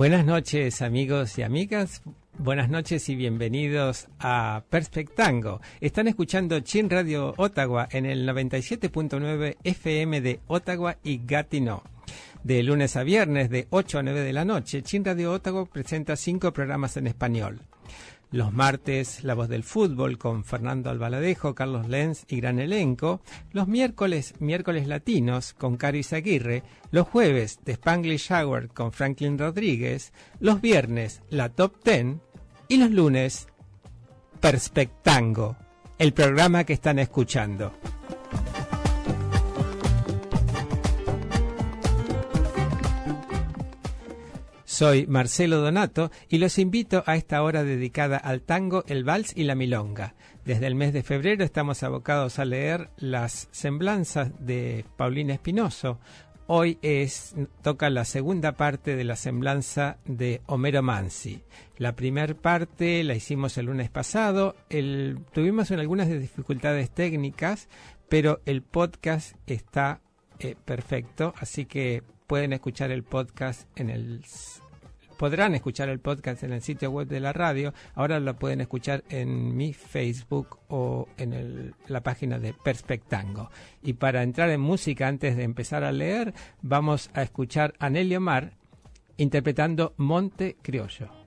Buenas noches amigos y amigas, buenas noches y bienvenidos a Perspectango. Están escuchando Chin Radio Ottawa en el 97.9 FM de Ottawa y Gatineau. De lunes a viernes de 8 a 9 de la noche, Chin Radio Ottawa presenta cinco programas en español. Los martes, La Voz del Fútbol con Fernando Albaladejo, Carlos Lenz y gran elenco. Los miércoles, Miércoles Latinos con Cari Aguirre. Los jueves, The Spanglish Hour con Franklin Rodríguez. Los viernes, La Top Ten. Y los lunes, Perspectango, el programa que están escuchando. Soy Marcelo Donato y los invito a esta hora dedicada al tango, el vals y la milonga. Desde el mes de febrero estamos abocados a leer las semblanzas de Paulina Espinoso. Hoy es, toca la segunda parte de la semblanza de Homero Mansi. La primera parte la hicimos el lunes pasado. Tuvimos algunas dificultades técnicas, pero el podcast está eh, perfecto, así que pueden escuchar el podcast en el podrán escuchar el podcast en el sitio web de la radio. Ahora lo pueden escuchar en mi Facebook o en la página de Perspectango. Y para entrar en música antes de empezar a leer, vamos a escuchar a Nelly Omar interpretando Monte Criollo.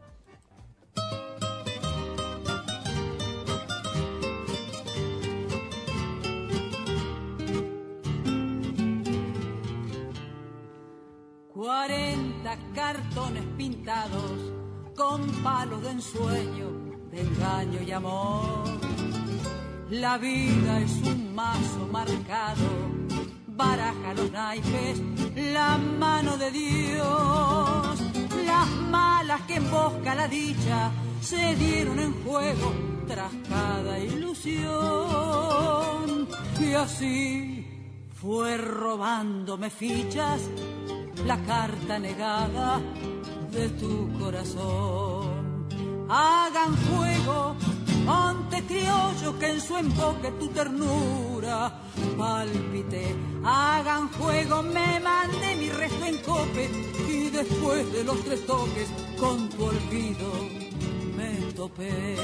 Cartones pintados con palos de ensueño, de engaño y amor. La vida es un mazo marcado, baraja los naipes, la mano de Dios. Las malas que embosca la dicha se dieron en juego tras cada ilusión. Y así fue robándome fichas la carta negada de tu corazón. Hagan fuego, monte criollo, que en su emboque tu ternura palpite. Hagan fuego, me mande mi resto en cope y después de los tres toques con tu olvido me topé.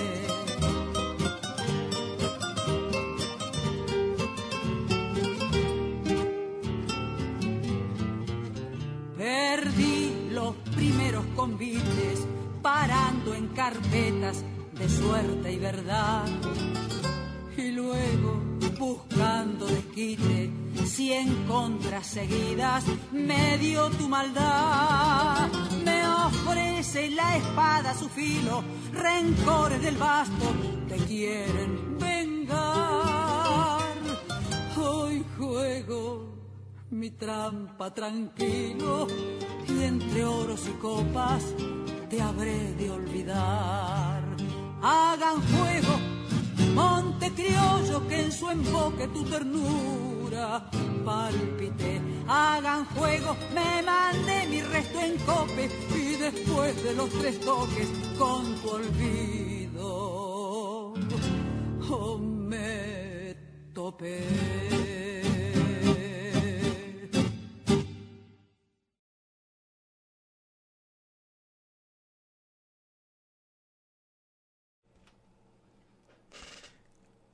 Perdí los primeros convites parando en carpetas de suerte y verdad. Y luego buscando desquite, cien contras seguidas me dio tu maldad. Me ofrece la espada su filo, rencores del basto te quieren vengar. Hoy juego mi trampa tranquilo y entre oros y copas te habré de olvidar. Hagan fuego, monte criollo, que en su emboque tu ternura palpite. Hagan fuego, me mande mi resto en cope y después de los tres toques con tu olvido oh, me topé.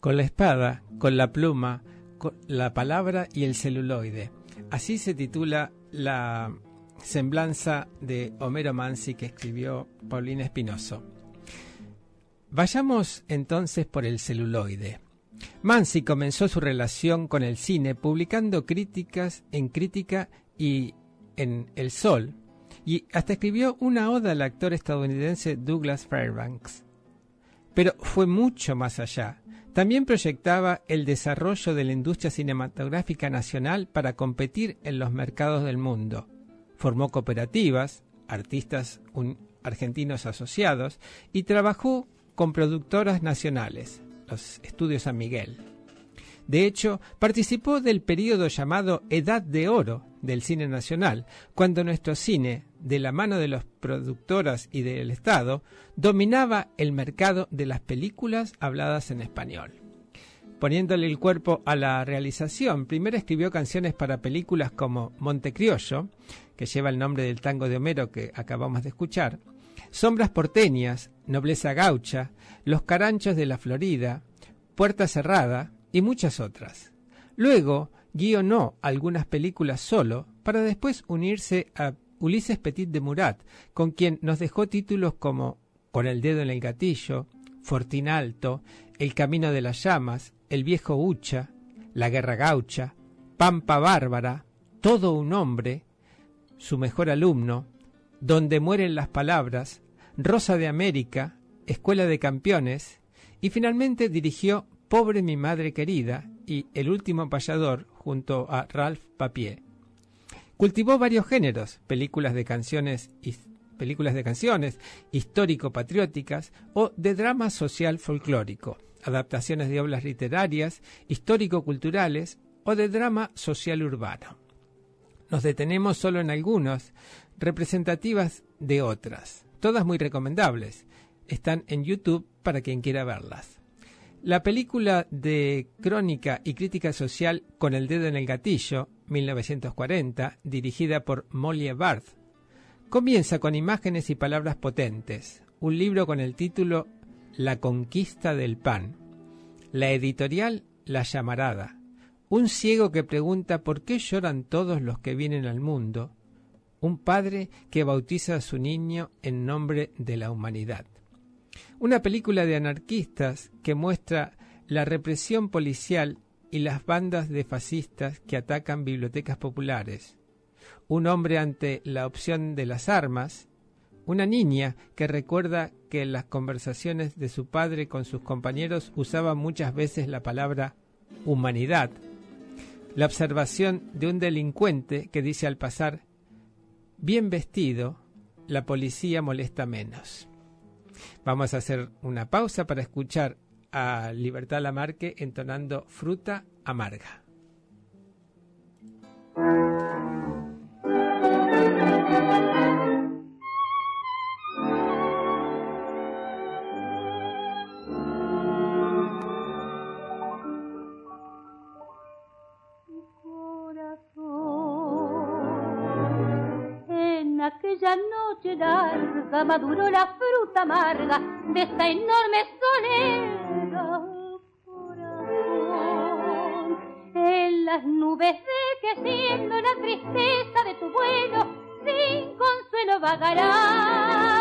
Con la espada, con la pluma, con la palabra y el celuloide. Así se titula la semblanza de Homero Mansi que escribió Paulina Espinoso. Vayamos entonces por el celuloide. Mansi comenzó su relación con el cine publicando críticas en Crítica y en El Sol, y hasta escribió una oda al actor estadounidense Douglas Fairbanks. Pero fue mucho más allá. También proyectaba el desarrollo de la industria cinematográfica nacional para competir en los mercados del mundo. Formó cooperativas, artistas argentinos asociados y trabajó con productoras nacionales, los estudios San Miguel. De hecho, participó del periodo llamado Edad de Oro del cine nacional, cuando nuestro cine, de la mano de las productoras y del Estado, dominaba el mercado de las películas habladas en español. Poniéndole el cuerpo a la realización, primero escribió canciones para películas como Montecriollo, que lleva el nombre del tango de Homero que acabamos de escuchar, Sombras porteñas, Nobleza gaucha, Los caranchos de la Florida, Puerta cerrada y muchas otras. Luego guionó algunas películas solo para después unirse a Ulises Petit de Murat, con quien nos dejó títulos como Con el dedo en el gatillo, Fortinalto, El camino de las llamas, El viejo Ucha, La guerra gaucha, Pampa bárbara, Todo un hombre, Su mejor alumno, Donde mueren las palabras, Rosa de América, Escuela de Campeones, y finalmente dirigió Pobre mi madre querida y El último payador junto a Ralph Papier. Cultivó varios géneros, películas de canciones películas de canciones histórico-patrióticas o de drama social folclórico, adaptaciones de obras literarias, histórico-culturales o de drama social urbano. Nos detenemos solo en algunos, representativas de otras, todas muy recomendables. Están en YouTube para quien quiera verlas. La película de crónica y crítica social Con el dedo en el gatillo, 1940, dirigida por Molly Barth, comienza con imágenes y palabras potentes, un libro con el título La conquista del pan. La editorial La llamarada, un ciego que pregunta por qué lloran todos los que vienen al mundo, un padre que bautiza a su niño en nombre de la humanidad. Una película de anarquistas que muestra la represión policial y las bandas de fascistas que atacan bibliotecas populares. Un hombre ante la opción de las armas. Una niña que recuerda que en las conversaciones de su padre con sus compañeros usaba muchas veces la palabra humanidad. La observación de un delincuente que dice al pasar, bien vestido, la policía molesta menos. Vamos a hacer una pausa para escuchar a Libertad Lamarque entonando Fruta Amarga. Noche larga maduró la fruta amarga de esta enorme soledad. En las nubes de que siendo la tristeza de tu vuelo, sin consuelo vagará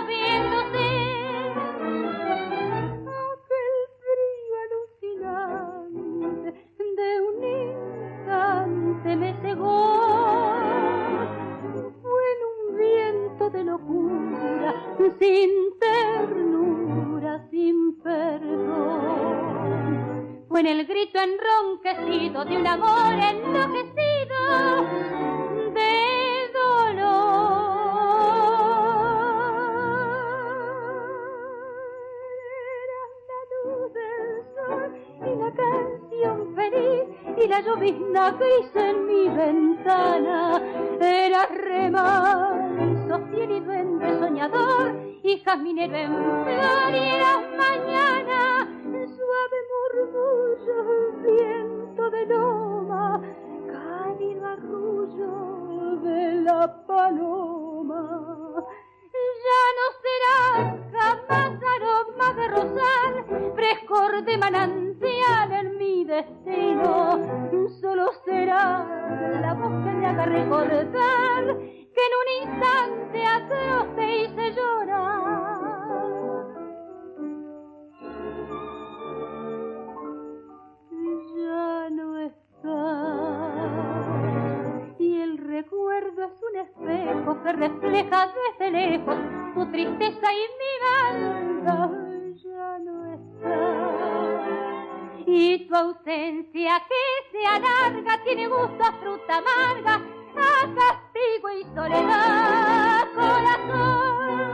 desde lejos tu tristeza y mi alma ya no está Y tu ausencia que se alarga tiene gusto a fruta amarga, a castigo y soledad, corazón.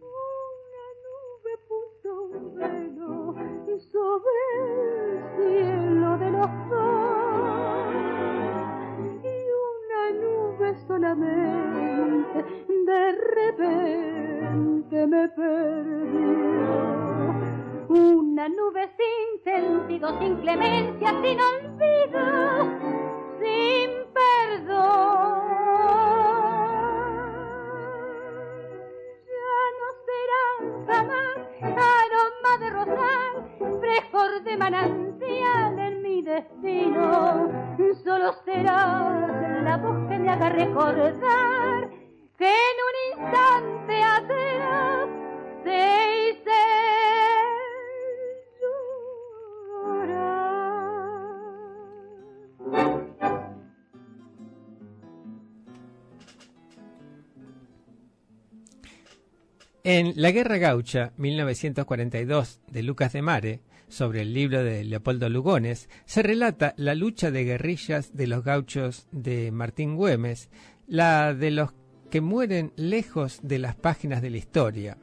Una nube puso un velo sobre el cielo de los dos y de repente me perdió. Una nube sin sentido, sin clemencia, sin olvido, sin perdón. Ya no será jamás aroma de rosal, frescor de manantial en mi destino. Solo será la voz que me haga recordar en un instante atrás. En La Guerra Gaucha, 1942, de Lucas de Mare, sobre el libro de Leopoldo Lugones, se relata la lucha de guerrillas de los gauchos de Martín Güemes, la de los que mueren lejos de las páginas de la historia.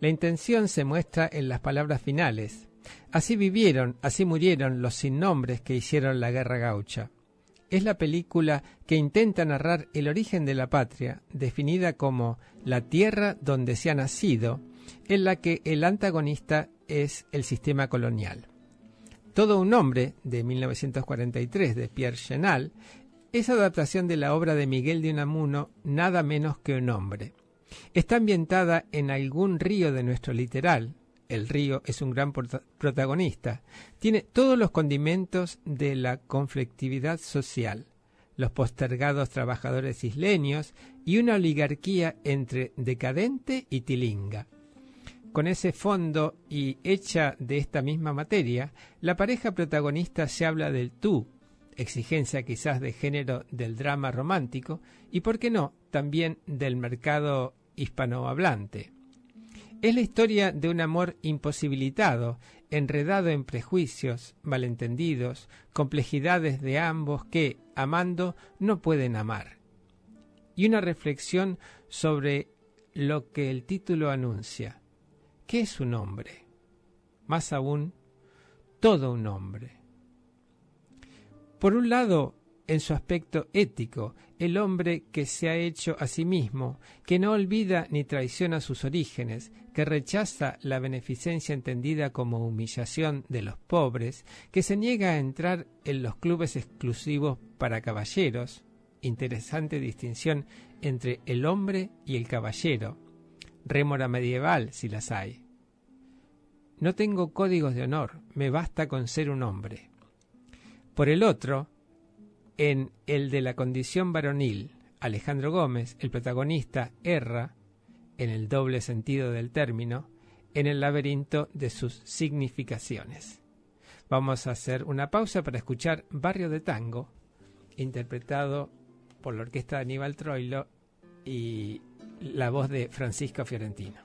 La intención se muestra en las palabras finales. Así vivieron, así murieron los sin nombres que hicieron la guerra gaucha. Es la película que intenta narrar el origen de la patria, definida como la tierra donde se ha nacido, en la que el antagonista es el sistema colonial. Todo un hombre, de 1943, de Pierre Chenal, es adaptación de la obra de Miguel de Unamuno, Nada menos que un hombre. Está ambientada en algún río de nuestro literal. El río es un gran prota- protagonista. Tiene todos los condimentos de la conflictividad social, los postergados trabajadores isleños y una oligarquía entre decadente y tilinga. Con ese fondo y hecha de esta misma materia, la pareja protagonista se habla del tú, exigencia quizás de género del drama romántico y, por qué no, también del mercado hispanohablante. Es la historia de un amor imposibilitado, enredado en prejuicios, malentendidos, complejidades de ambos que, amando, no pueden amar. Y una reflexión sobre lo que el título anuncia. ¿Qué es un hombre? Más aún, todo un hombre. Por un lado, en su aspecto ético, el hombre que se ha hecho a sí mismo, que no olvida ni traiciona sus orígenes, que rechaza la beneficencia entendida como humillación de los pobres, que se niega a entrar en los clubes exclusivos para caballeros, interesante distinción entre el hombre y el caballero, rémora medieval si las hay. No tengo códigos de honor, me basta con ser un hombre. Por el otro, en el de la condición varonil, Alejandro Gómez, el protagonista, erra, en el doble sentido del término, en el laberinto de sus significaciones. Vamos a hacer una pausa para escuchar Barrio de Tango, interpretado por la orquesta de Aníbal Troilo y la voz de Francisco Fiorentino.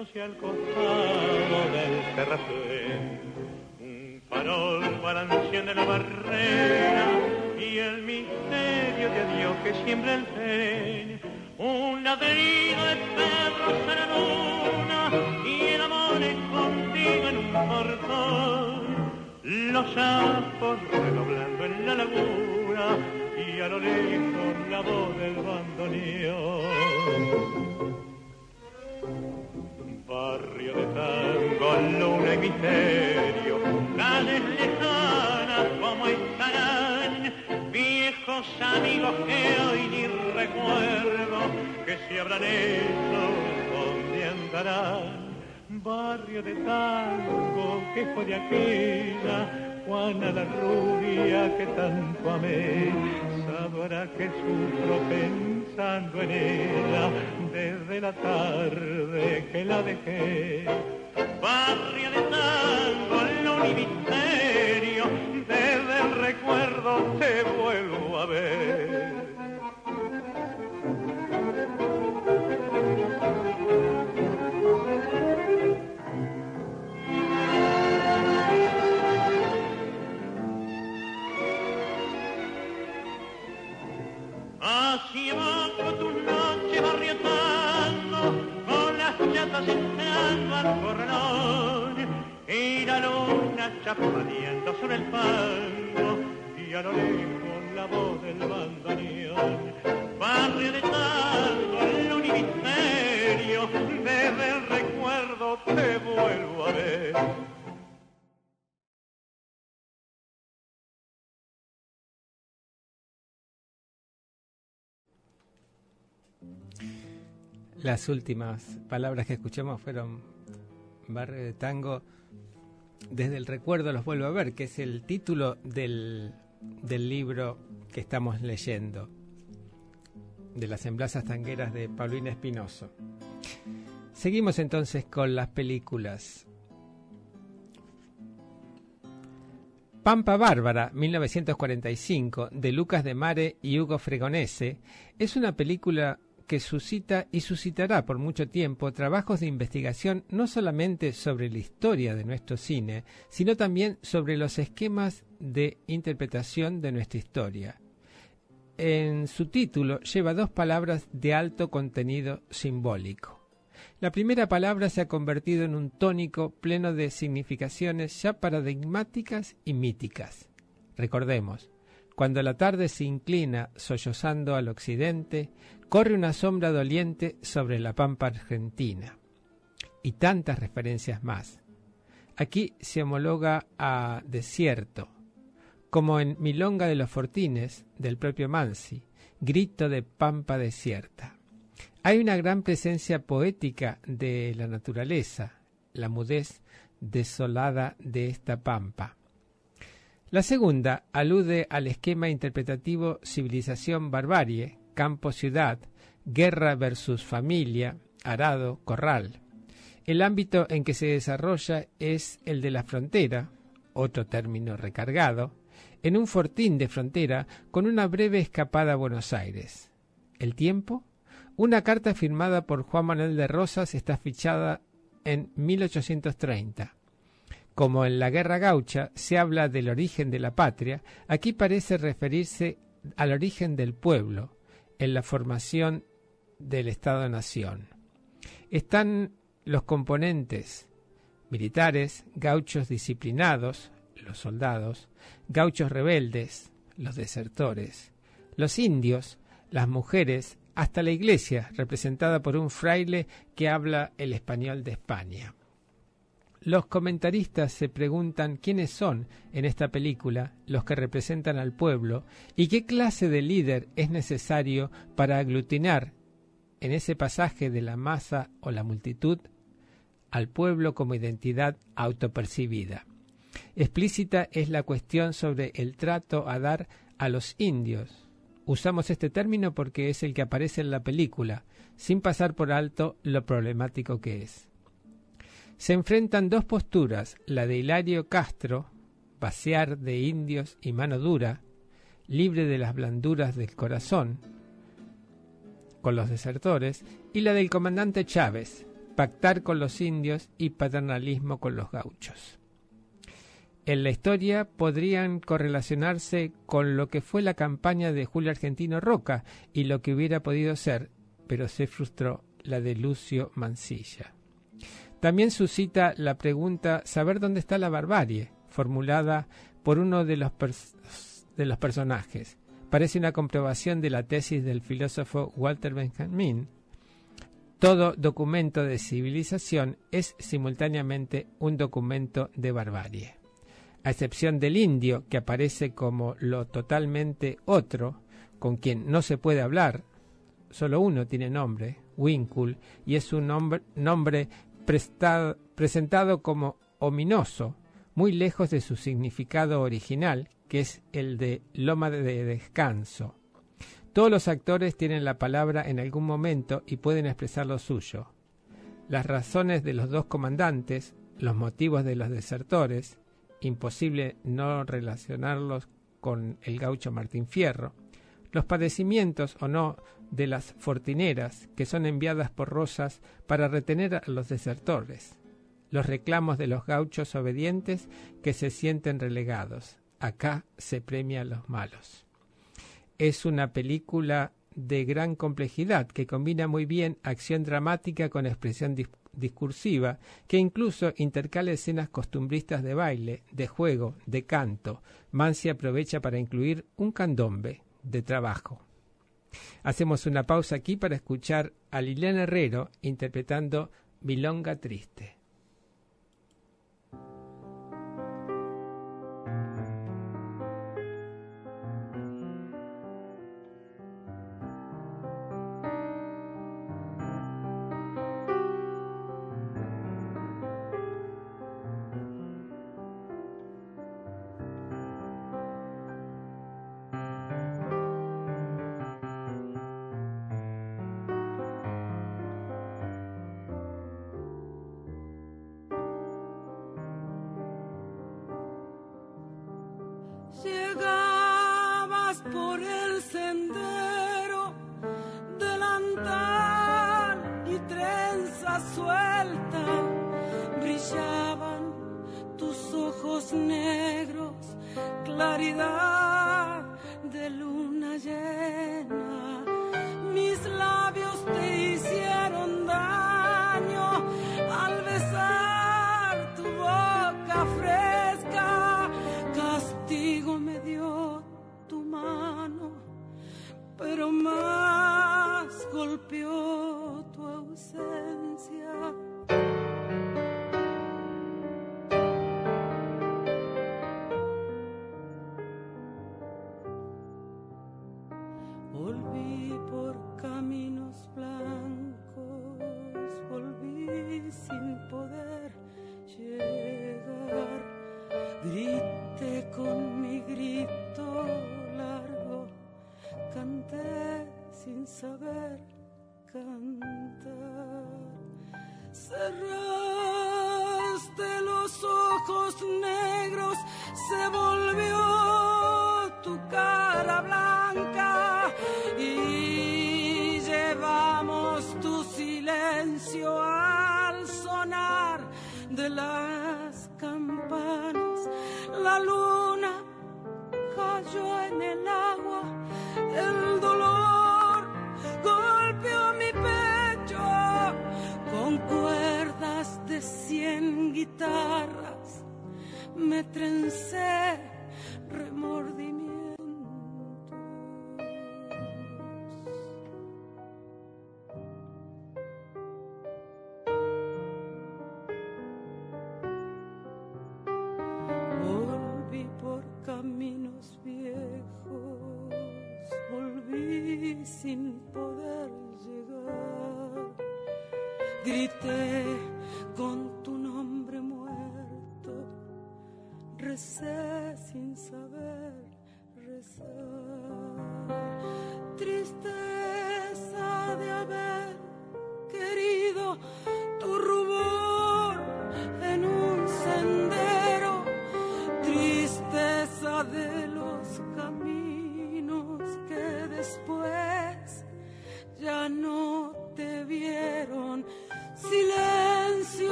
Durmiéndose al costado del terraplén. Un farol balanceando en la barrera y el misterio de Dios que siembra el tren. Un ladrido de perros en la luna y el amor escondido en un portón. Los sapos redoblando en la laguna y a lo lejos la voz del bandoneón. Que si habrán hecho, donde andarán. Barrio de tango que fue de aquella Juana la rubia que tanto amé, sabrá que sufro pensando en ella desde la tarde que la dejé. Barrio de tango, no ni misterio, desde el recuerdo te vuelvo a ver. Entrando al y la luna chapadeando sobre el fango, y a lo lejos la voz del bandoneón. Barrio de tango, luna y misterio, desde el recuerdo te vuelvo a ver. Las últimas palabras que escuchamos fueron Barrio de Tango. Desde el recuerdo los vuelvo a ver, que es el título del, del libro que estamos leyendo, de las semblanzas tangueras de Paulina Espinoso. Seguimos entonces con las películas. Pampa Bárbara, 1945, de Lucas de Mare y Hugo Fregonese, es una película que suscita y suscitará por mucho tiempo trabajos de investigación no solamente sobre la historia de nuestro cine, sino también sobre los esquemas de interpretación de nuestra historia. En su título lleva dos palabras de alto contenido simbólico. La primera palabra se ha convertido en un tónico pleno de significaciones ya paradigmáticas y míticas. Recordemos, cuando la tarde se inclina sollozando al occidente, corre una sombra doliente sobre la pampa argentina. Y tantas referencias más. Aquí se homologa a desierto, como en Milonga de los Fortines, del propio Mansi, grito de pampa desierta. Hay una gran presencia poética de la naturaleza, la mudez desolada de esta pampa. La segunda alude al esquema interpretativo civilización-barbarie, campo-ciudad, guerra versus familia, arado, corral. El ámbito en que se desarrolla es el de la frontera, otro término recargado, en un fortín de frontera con una breve escapada a Buenos Aires. ¿El tiempo? Una carta firmada por Juan Manuel de Rosas está fichada en 1830. Como en la Guerra Gaucha se habla del origen de la patria, aquí parece referirse al origen del pueblo, en la formación del Estado-Nación. Están los componentes militares, gauchos disciplinados, los soldados, gauchos rebeldes, los desertores, los indios, las mujeres, hasta la iglesia, representada por un fraile que habla el español de España. Los comentaristas se preguntan quiénes son en esta película los que representan al pueblo y qué clase de líder es necesario para aglutinar en ese pasaje de la masa o la multitud al pueblo como identidad autopercibida. Explícita es la cuestión sobre el trato a dar a los indios. Usamos este término porque es el que aparece en la película, sin pasar por alto lo problemático que es se enfrentan dos posturas, la de Hilario Castro, pasear de indios y mano dura, libre de las blanduras del corazón, con los desertores, y la del comandante Chávez, pactar con los indios y paternalismo con los gauchos. En la historia podrían correlacionarse con lo que fue la campaña de Julio Argentino Roca y lo que hubiera podido ser, pero se frustró, la de Lucio Mansilla. También suscita la pregunta saber dónde está la barbarie, formulada por uno de los, de los personajes. Parece una comprobación de la tesis del filósofo Walter Benjamin. Todo documento de civilización es simultáneamente un documento de barbarie. A excepción del indio, que aparece como lo totalmente otro, con quien no se puede hablar, solo uno tiene nombre, Winkle, y es un nombre, nombre presentado como ominoso, muy lejos de su significado original, que es el de loma de descanso. Todos los actores tienen la palabra en algún momento y pueden expresar lo suyo. Las razones de los dos comandantes, los motivos de los desertores, imposible no relacionarlos con el gaucho Martín Fierro, los padecimientos o no de las fortineras que son enviadas por Rosas para retener a los desertores, los reclamos de los gauchos obedientes que se sienten relegados. Acá se premia a los malos. Es una película de gran complejidad que combina muy bien acción dramática con expresión discursiva, que incluso intercala escenas costumbristas de baile, de juego, de canto. Mansi aprovecha para incluir un candombe de trabajo. Hacemos una pausa aquí para escuchar a Liliana Herrero interpretando Milonga Triste.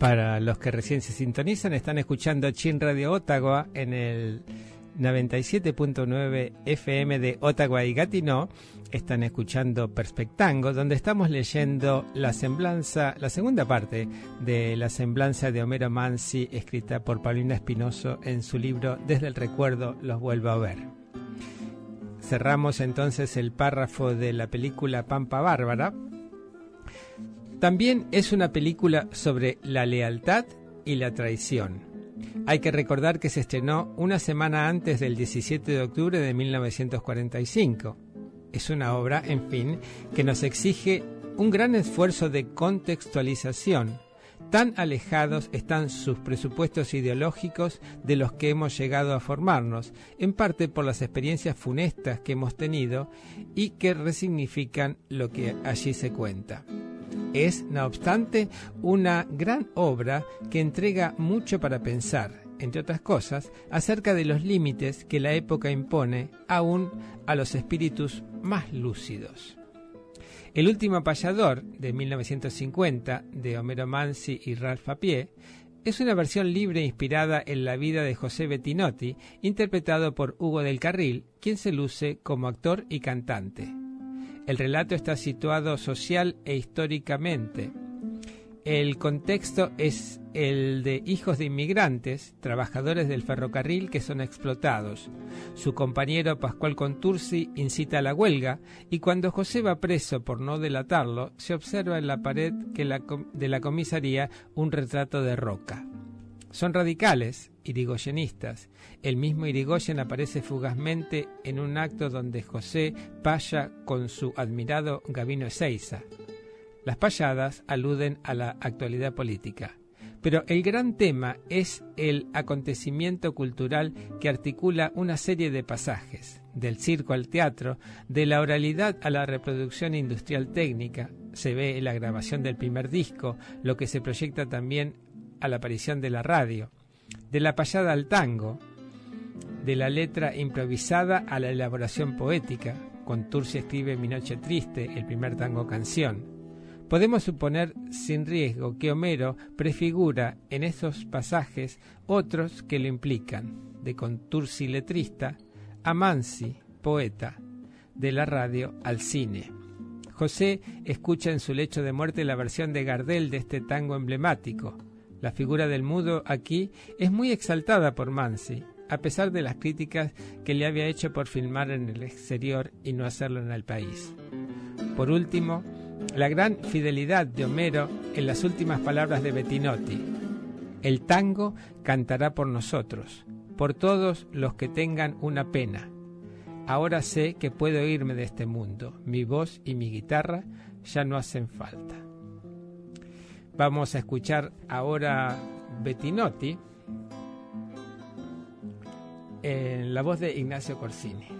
Para los que recién se sintonizan, están escuchando Chin Radio Ottawa en el 97.9 FM de Ottawa y Gatineau. Están escuchando Perspectango, donde estamos leyendo la semblanza, la segunda parte de la semblanza de Homero Mansi, escrita por Paulina Espinoso en su libro Desde el recuerdo los vuelvo a ver. Cerramos entonces el párrafo de la película Pampa Bárbara, también es una película sobre la lealtad y la traición. Hay que recordar que se estrenó una semana antes del 17 de octubre de 1945. Es una obra, en fin, que nos exige un gran esfuerzo de contextualización. Tan alejados están sus presupuestos ideológicos de los que hemos llegado a formarnos, en parte por las experiencias funestas que hemos tenido y que resignifican lo que allí se cuenta. Es, no obstante, una gran obra que entrega mucho para pensar, entre otras cosas, acerca de los límites que la época impone aún a los espíritus más lúcidos. El último payador, de 1950, de Homero Mansi y Ralph Papier, es una versión libre inspirada en la vida de José Bettinotti, interpretado por Hugo del Carril, quien se luce como actor y cantante. El relato está situado social e históricamente. El contexto es el de hijos de inmigrantes, trabajadores del ferrocarril que son explotados. Su compañero Pascual Contursi incita a la huelga y cuando José va preso por no delatarlo, se observa en la pared de la comisaría un retrato de Roca. Son radicales, irigoyenistas. El mismo Irigoyen aparece fugazmente en un acto donde José paya con su admirado Gabino Ezeiza. Las payadas aluden a la actualidad política. Pero el gran tema es el acontecimiento cultural que articula una serie de pasajes, del circo al teatro, de la oralidad a la reproducción industrial técnica, se ve en la grabación del primer disco, lo que se proyecta también a la aparición de la radio, de la payada al tango, de la letra improvisada a la elaboración poética. Contursi escribe Mi Noche Triste, el primer tango canción. Podemos suponer sin riesgo que Homero prefigura en esos pasajes otros que lo implican, de Contursi letrista a Mansi, poeta, de la radio al cine. José escucha en su lecho de muerte la versión de Gardel de este tango emblemático. La figura del mudo aquí es muy exaltada por Mansi, a pesar de las críticas que le había hecho por filmar en el exterior y no hacerlo en el país. Por último, la gran fidelidad de Homero en las últimas palabras de Bettinotti. El tango cantará por nosotros, por todos los que tengan una pena. Ahora sé que puedo irme de este mundo. Mi voz y mi guitarra ya no hacen falta. Vamos a escuchar ahora Bettinotti en la voz de Ignacio Corsini.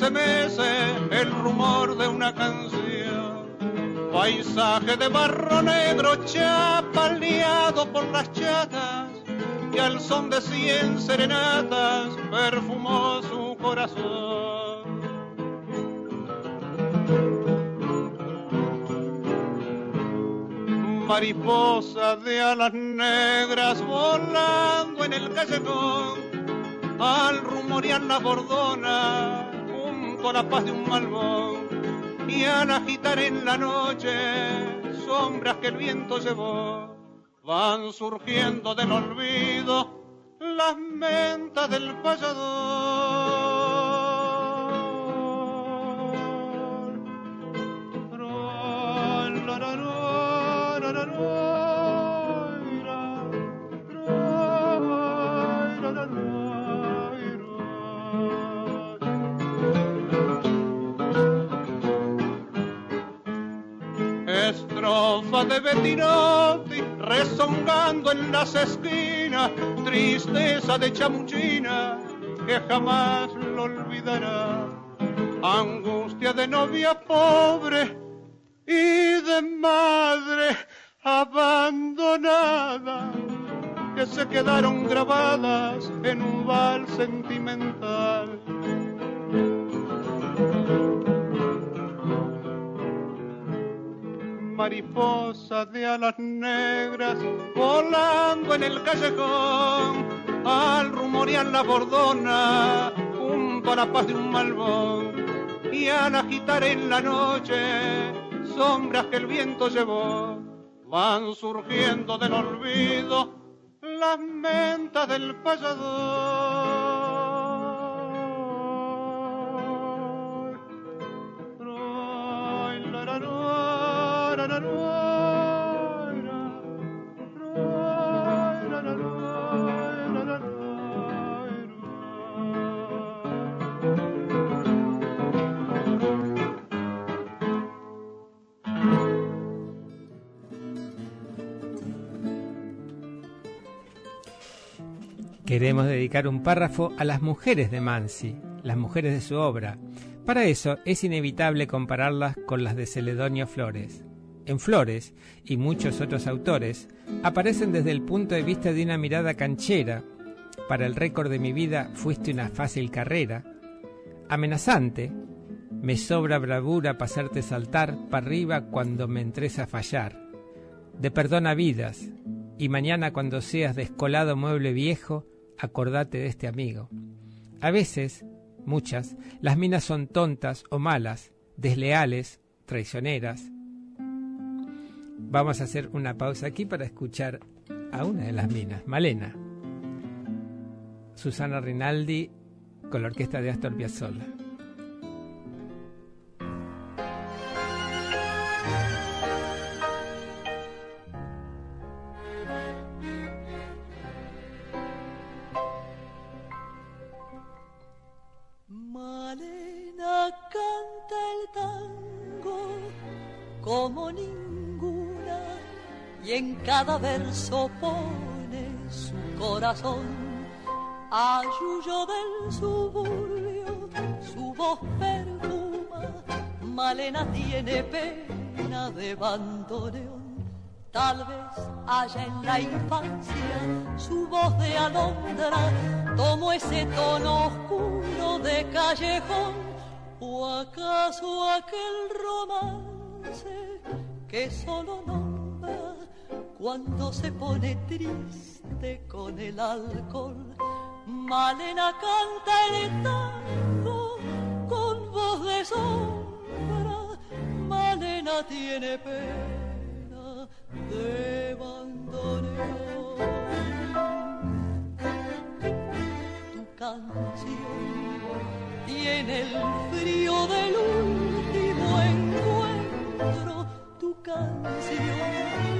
Se mece el rumor de una canción. Paisaje de barro negro chapaleado por las chatas y al son de cien serenatas perfumó su corazón. mariposa de alas negras volando en el callejón, al rumorear la bordona la paz de un malvón, y al agitar en la noche sombras que el viento llevó, van surgiendo del olvido las mentas del payador. De Bettinotti rezongando en las esquinas, tristeza de chamuchina que jamás lo olvidará. Angustia de novia pobre y de madre abandonada que se quedaron grabadas en un val sentimental. Mariposa de alas negras volando en el callejón. Al rumorear la bordona junto a la paz de un malvón. Y al agitar en la noche sombras que el viento llevó. Van surgiendo del olvido las mentas del payador. Queremos dedicar un párrafo a las mujeres de Mansi, las mujeres de su obra. Para eso es inevitable compararlas con las de Celedonio Flores. En Flores y muchos otros autores aparecen desde el punto de vista de una mirada canchera. Para el récord de mi vida fuiste una fácil carrera. Amenazante, me sobra bravura para hacerte saltar para arriba cuando me entres a fallar. De perdona vidas, y mañana cuando seas descolado mueble viejo, acordate de este amigo. A veces, muchas, las minas son tontas o malas, desleales, traicioneras. Vamos a hacer una pausa aquí para escuchar a una de las minas, Malena. Susana Rinaldi con la orquesta de Astor Piazzolla. Cada verso pone su corazón. Ayuyo del suburbio, su voz perfuma, Malena tiene pena de bandoneón. Tal vez haya en la infancia su voz de alondra, tomó ese tono oscuro de callejón, o acaso aquel romance que solo nombra cuando se pone triste con el alcohol. Malena canta el tango con voz de sombra, Malena tiene pena de bandoneón. Tu canción en el frío del último encuentro tu canción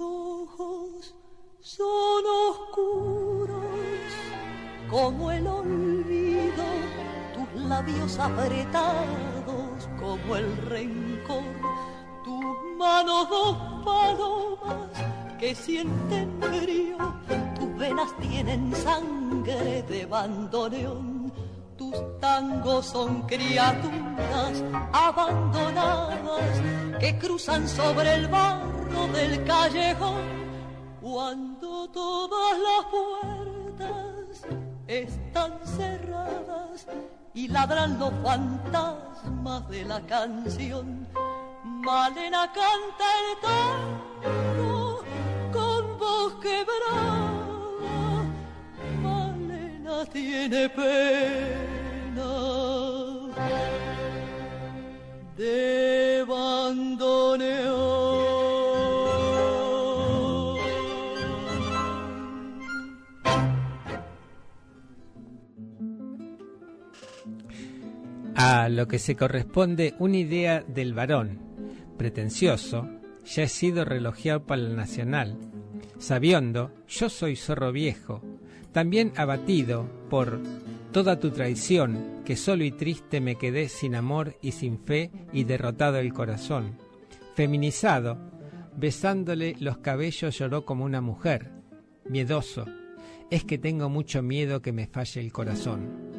Ojos son oscuros como el olvido, tus labios apretados como el rencor, tus manos dos palomas que sienten frío, tus venas tienen sangre de bandoneón. Tus tangos son criaturas abandonadas que cruzan sobre el barro del callejón cuando todas las puertas están cerradas y ladran los fantasmas de la canción. Malena canta el tango con voz quebrada. Malena tiene pena de bandoneón. A lo que se corresponde una idea del varón, pretencioso, ya he sido relojeado para el nacional. Sabiondo, yo soy zorro viejo, también abatido por toda tu traición, que solo y triste me quedé sin amor y sin fe y derrotado el corazón. Feminizado, besándole los cabellos lloró como una mujer. Miedoso, es que tengo mucho miedo que me falle el corazón.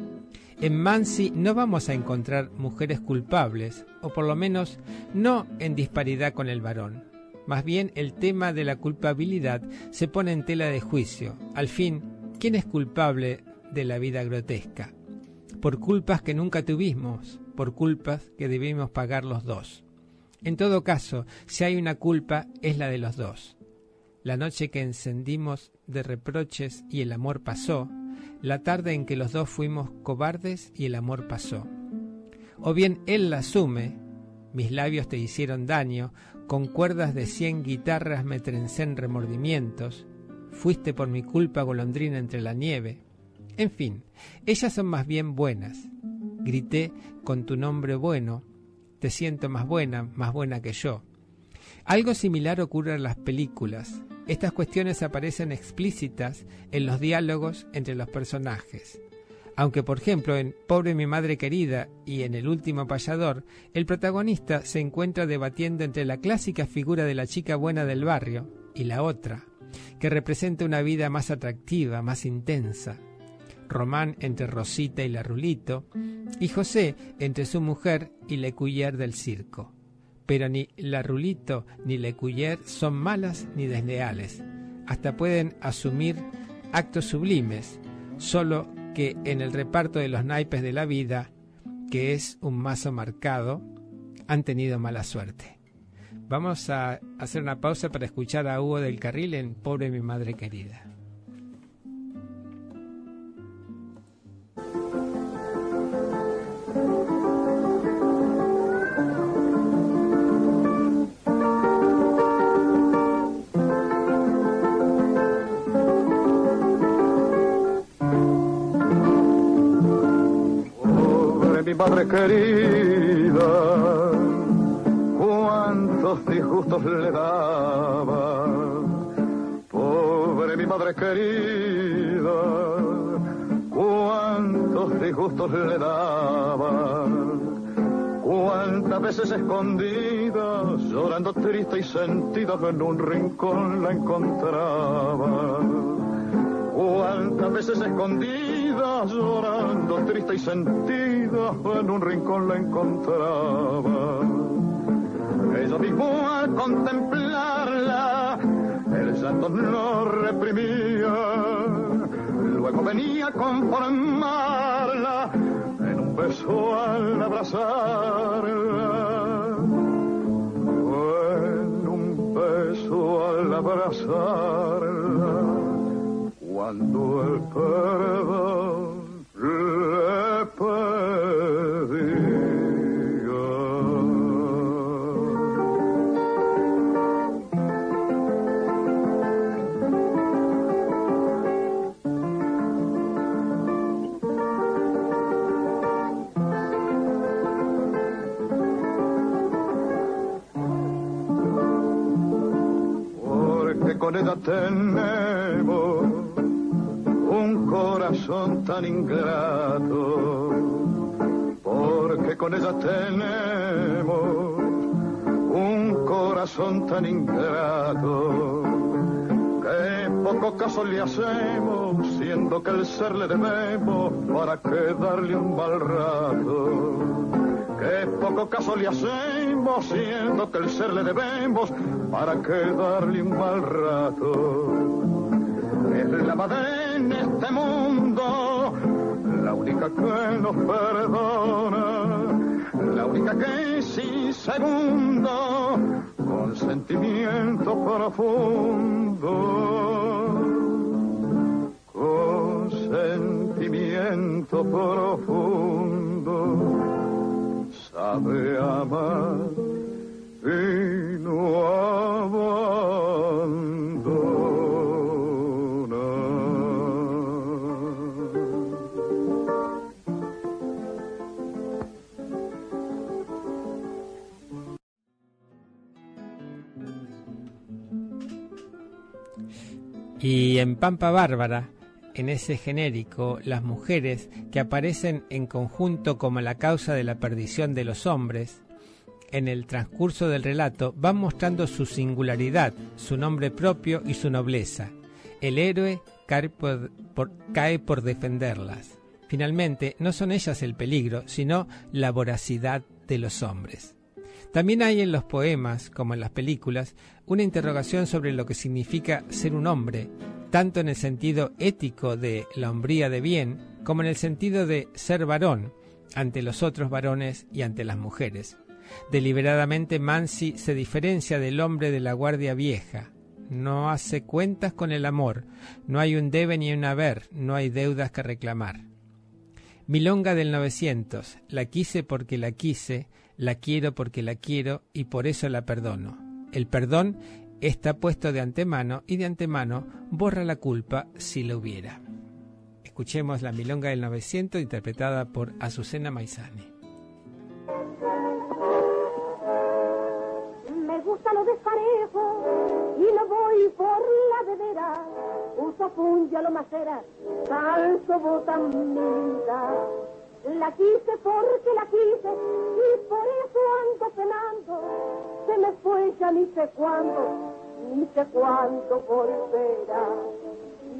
En Mansi no vamos a encontrar mujeres culpables, o por lo menos no en disparidad con el varón. Más bien el tema de la culpabilidad se pone en tela de juicio. Al fin, ¿quién es culpable de la vida grotesca? Por culpas que nunca tuvimos, por culpas que debimos pagar los dos. En todo caso, si hay una culpa, es la de los dos. La noche que encendimos de reproches y el amor pasó, la tarde en que los dos fuimos cobardes y el amor pasó. O bien él la asume, mis labios te hicieron daño, con cuerdas de cien guitarras me trencé en remordimientos, fuiste por mi culpa golondrina entre la nieve. En fin, ellas son más bien buenas. Grité con tu nombre bueno, te siento más buena, más buena que yo. Algo similar ocurre en las películas. Estas cuestiones aparecen explícitas en los diálogos entre los personajes. Aunque, por ejemplo, en Pobre mi madre querida y en El último payador, el protagonista se encuentra debatiendo entre la clásica figura de la chica buena del barrio y la otra, que representa una vida más atractiva, más intensa. Román entre Rosita y la Rulito, y José entre su mujer y Lecuyer del circo. Pero ni la Rulito ni Lecuyer son malas ni desleales, hasta pueden asumir actos sublimes, solo que en el reparto de los naipes de la vida, que es un mazo marcado, han tenido mala suerte. Vamos a hacer una pausa para escuchar a Hugo del Carril en Pobre mi madre querida. Mi madre querida, cuántos disgustos le daba. Pobre mi madre querida, cuántos disgustos le daba. Cuántas veces escondida, llorando triste y sentida, en un rincón la encontraba. Cuántas veces escondida, llorando triste y sentida, en un rincón la encontraba. Ella mismo al contemplarla, el llanto no reprimía. Luego venía a conformarla en un beso al abrazarla. En un beso al abrazarla, cuando el perdón le con ella tan ingrato, porque con ella tenemos un corazón tan ingrato, que poco caso le hacemos, siendo que el ser le debemos para que darle un mal rato. Que poco caso le hacemos, siendo que el ser le debemos para que darle un mal rato es la madre en este mundo, única que nos perdona, la única que sin segundo, con sentimiento profundo, con sentimiento profundo, sabe amar y no abandona. Y en Pampa Bárbara, en ese genérico, las mujeres que aparecen en conjunto como la causa de la perdición de los hombres, en el transcurso del relato van mostrando su singularidad, su nombre propio y su nobleza. El héroe cae por, cae por defenderlas. Finalmente, no son ellas el peligro, sino la voracidad de los hombres. También hay en los poemas, como en las películas, una interrogación sobre lo que significa ser un hombre, tanto en el sentido ético de la hombría de bien, como en el sentido de ser varón ante los otros varones y ante las mujeres. Deliberadamente Mansi se diferencia del hombre de la guardia vieja. No hace cuentas con el amor, no hay un debe ni un haber, no hay deudas que reclamar. Milonga del 900. La quise porque la quise, la quiero porque la quiero y por eso la perdono. El perdón está puesto de antemano y de antemano borra la culpa si la hubiera. Escuchemos la Milonga del 900 interpretada por Azucena Maizani. Me gusta lo desparejo y no voy por la vedera. Uso funja lo macera, calzo botamita. La quise porque la quise y por eso ando penando. Se me fue ya ni sé cuándo, ni sé cuándo volverá.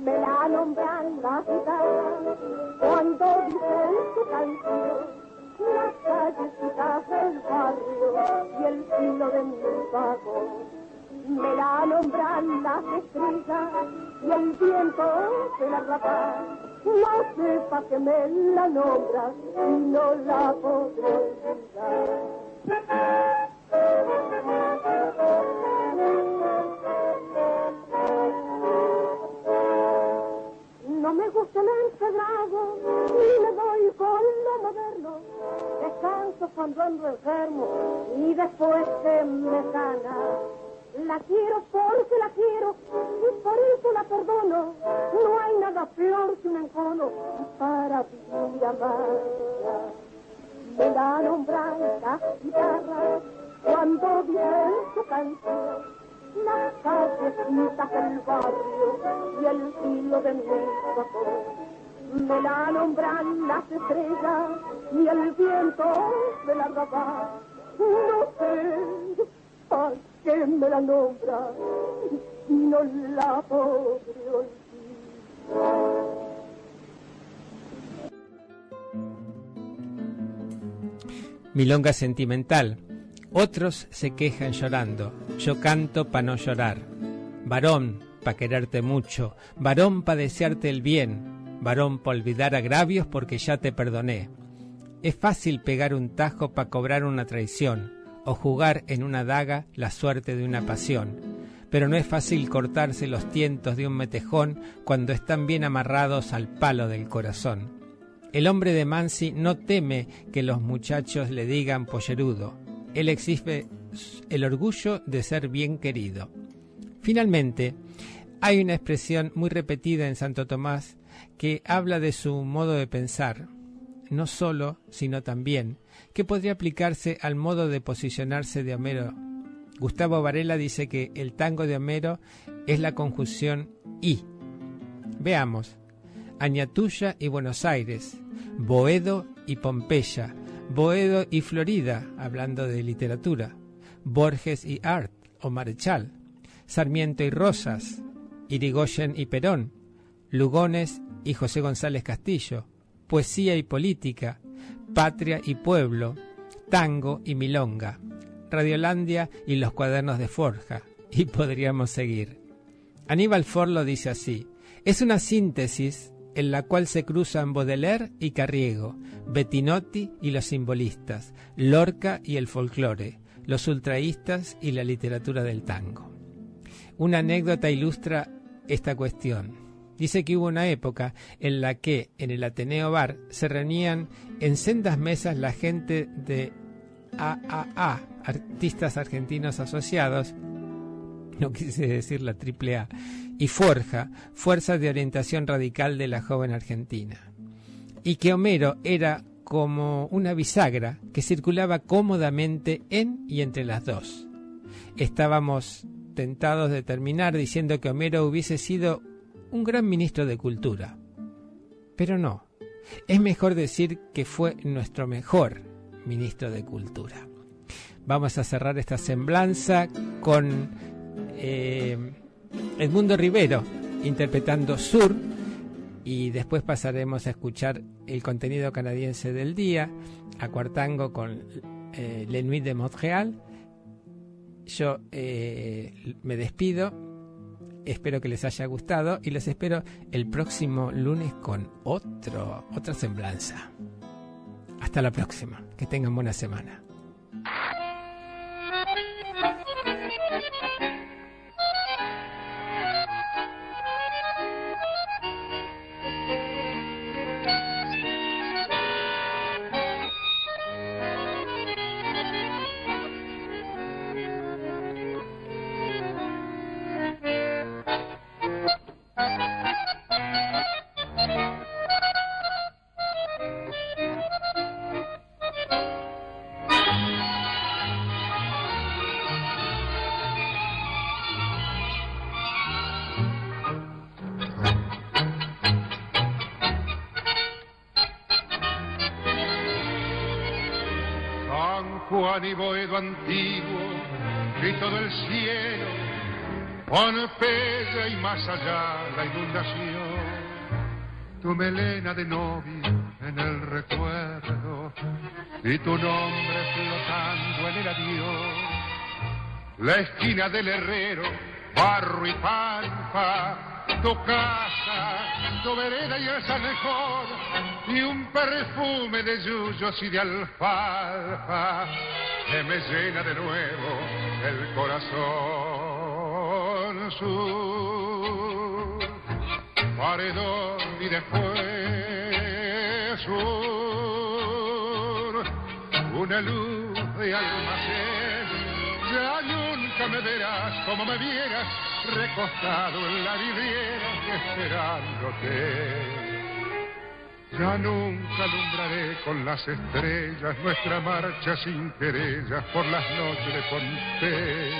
Me la nombran la guitarra cuando dicen su canción las callecitas del barrio y el filo de mi vagón. Me la nombran las estrellas y el viento de la rapaz. No sepa que me la nombra y no la podré olvidar. No me gusta el encedrado, ni me doy con lo moderno. Descanso cuando ando enfermo y después se me sana. La quiero porque la quiero y por eso la perdono. No hay nada peor que un encono para vivir amarga. Me la nombran las guitarras cuando dicen su canción las callecitas del barrio y el filo de mi corazón. Me la nombran las estrellas y el viento de la rapaz. No sé a qué me la nombra y no la olvidar. Milonga sentimental, Otros se quejan llorando, yo canto pa' no llorar. Varón, pa' quererte mucho, varón pa' desearte el bien, varón pa' olvidar agravios porque ya te perdoné. Es fácil pegar un tajo pa' cobrar una traición, o jugar en una daga la suerte de una pasión. Pero no es fácil cortarse los tientos de un metejón cuando están bien amarrados al palo del corazón. El hombre de Mansi no teme que los muchachos le digan pollerudo. Él exhibe el orgullo de ser bien querido. Finalmente, hay una expresión muy repetida en Santo Tomás que habla de su modo de pensar, no solo, sino también, que podría aplicarse al modo de posicionarse de Homero. Gustavo Varela dice que el tango de Homero es la conjunción y. Veamos, Añatuya y Buenos Aires, Boedo y Pompeya, Boedo y Florida, hablando de literatura, Borges y Art o Marechal, Sarmiento y Rosas, Irigoyen y Perón, Lugones y José González Castillo, Poesía y Política, Patria y Pueblo, Tango y Milonga, Radiolandia y los cuadernos de Forja, y podríamos seguir. Aníbal Forlo dice así, es una síntesis en la cual se cruzan Baudelaire y Carriego, Bettinotti y los simbolistas, Lorca y el folclore, los ultraístas y la literatura del tango. Una anécdota ilustra esta cuestión. Dice que hubo una época en la que en el Ateneo Bar se reunían en sendas mesas la gente de AAA, Artistas Argentinos Asociados, no quise decir la triple A, y Forja, Fuerza de Orientación Radical de la Joven Argentina. Y que Homero era como una bisagra que circulaba cómodamente en y entre las dos. Estábamos tentados de terminar diciendo que Homero hubiese sido un gran ministro de Cultura. Pero no, es mejor decir que fue nuestro mejor ministro de Cultura. Vamos a cerrar esta semblanza con eh, Edmundo Rivero interpretando Sur y después pasaremos a escuchar el contenido canadiense del día, a Cuartango con eh, de Montréal. Yo eh, me despido, espero que les haya gustado y les espero el próximo lunes con otro, otra semblanza. Hasta la próxima, que tengan buena semana. Cielo, Pompeya y más allá la inundación. Tu melena de novio en el recuerdo y tu nombre flotando en el adiós. La esquina del herrero, barro y pampa, tu casa, tu vereda y el sanejón, y un perfume de yuyos y de alfalfa que me llena de nuevo el corazón. Sur, paredón y después sur, una luz de almacén. Ya nunca me verás como me vieras recostado en la vidriera esperándote. Ya nunca alumbraré con las estrellas nuestra marcha sin querellas por las noches de.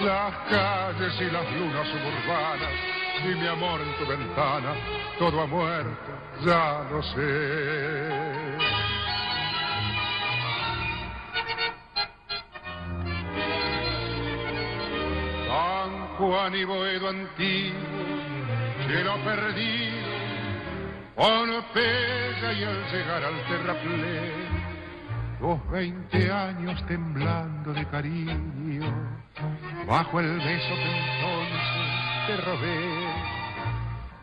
Las calles y las lunas suburbanas y mi amor en tu ventana, todo ha muerto, ya lo sé. San Juan y Boedo antiguo, cielo perdido, Pompeya y al llegar al terraplén, tus veinte años temblando de cariño, bajo el beso que entonces te robé.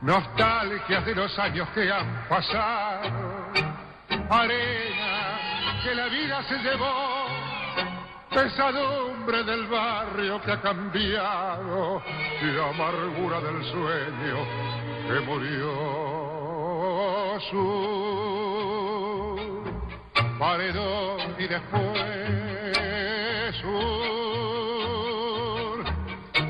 Nostalgias de los años que han pasado, arena que la vida se llevó, pesadumbre del barrio que ha cambiado y amargura del sueño que murió. Su paredón y después sur,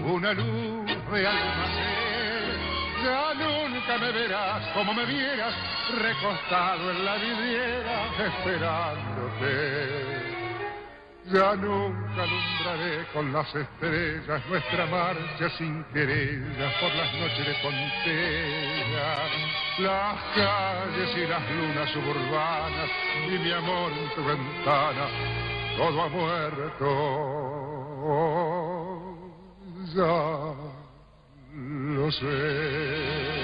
una luz de almacén. Ya nunca me verás como me vieras recostado en la vidriera esperándote. Ya nunca alumbraré con las estrellas nuestra marcha sin querellas por las noches de Pontella, las calles y las lunas suburbanas y mi amor en tu ventana, todo ha muerto. Ya lo sé.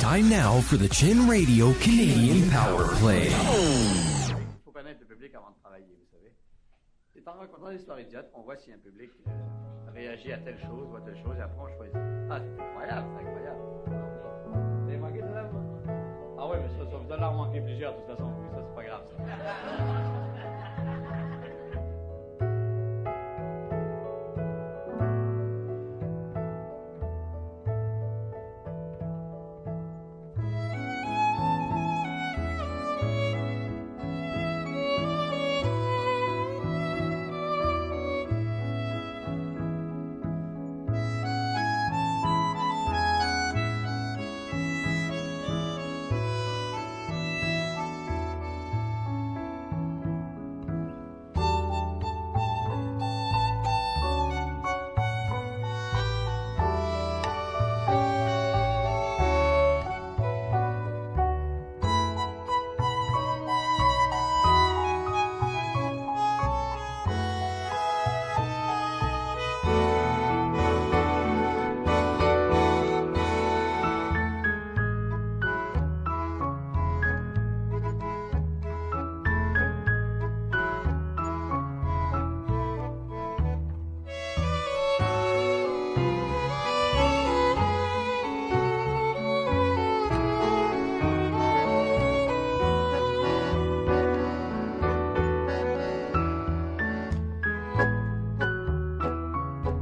Time now for the Chin Radio Canadian Power Play. Il faut connaître le public avant de travailler, vous savez. C'est en rencontrant des histoires idiotes qu'on voit si un public euh, réagit à telle chose ou à telle chose, et après on choisit. Ah, c'est incroyable, c'est incroyable. Vous avez manqué vous? Ah ouais, mais ça, ça vous allez en manquer plusieurs, de toute façon. Ça, c'est pas grave.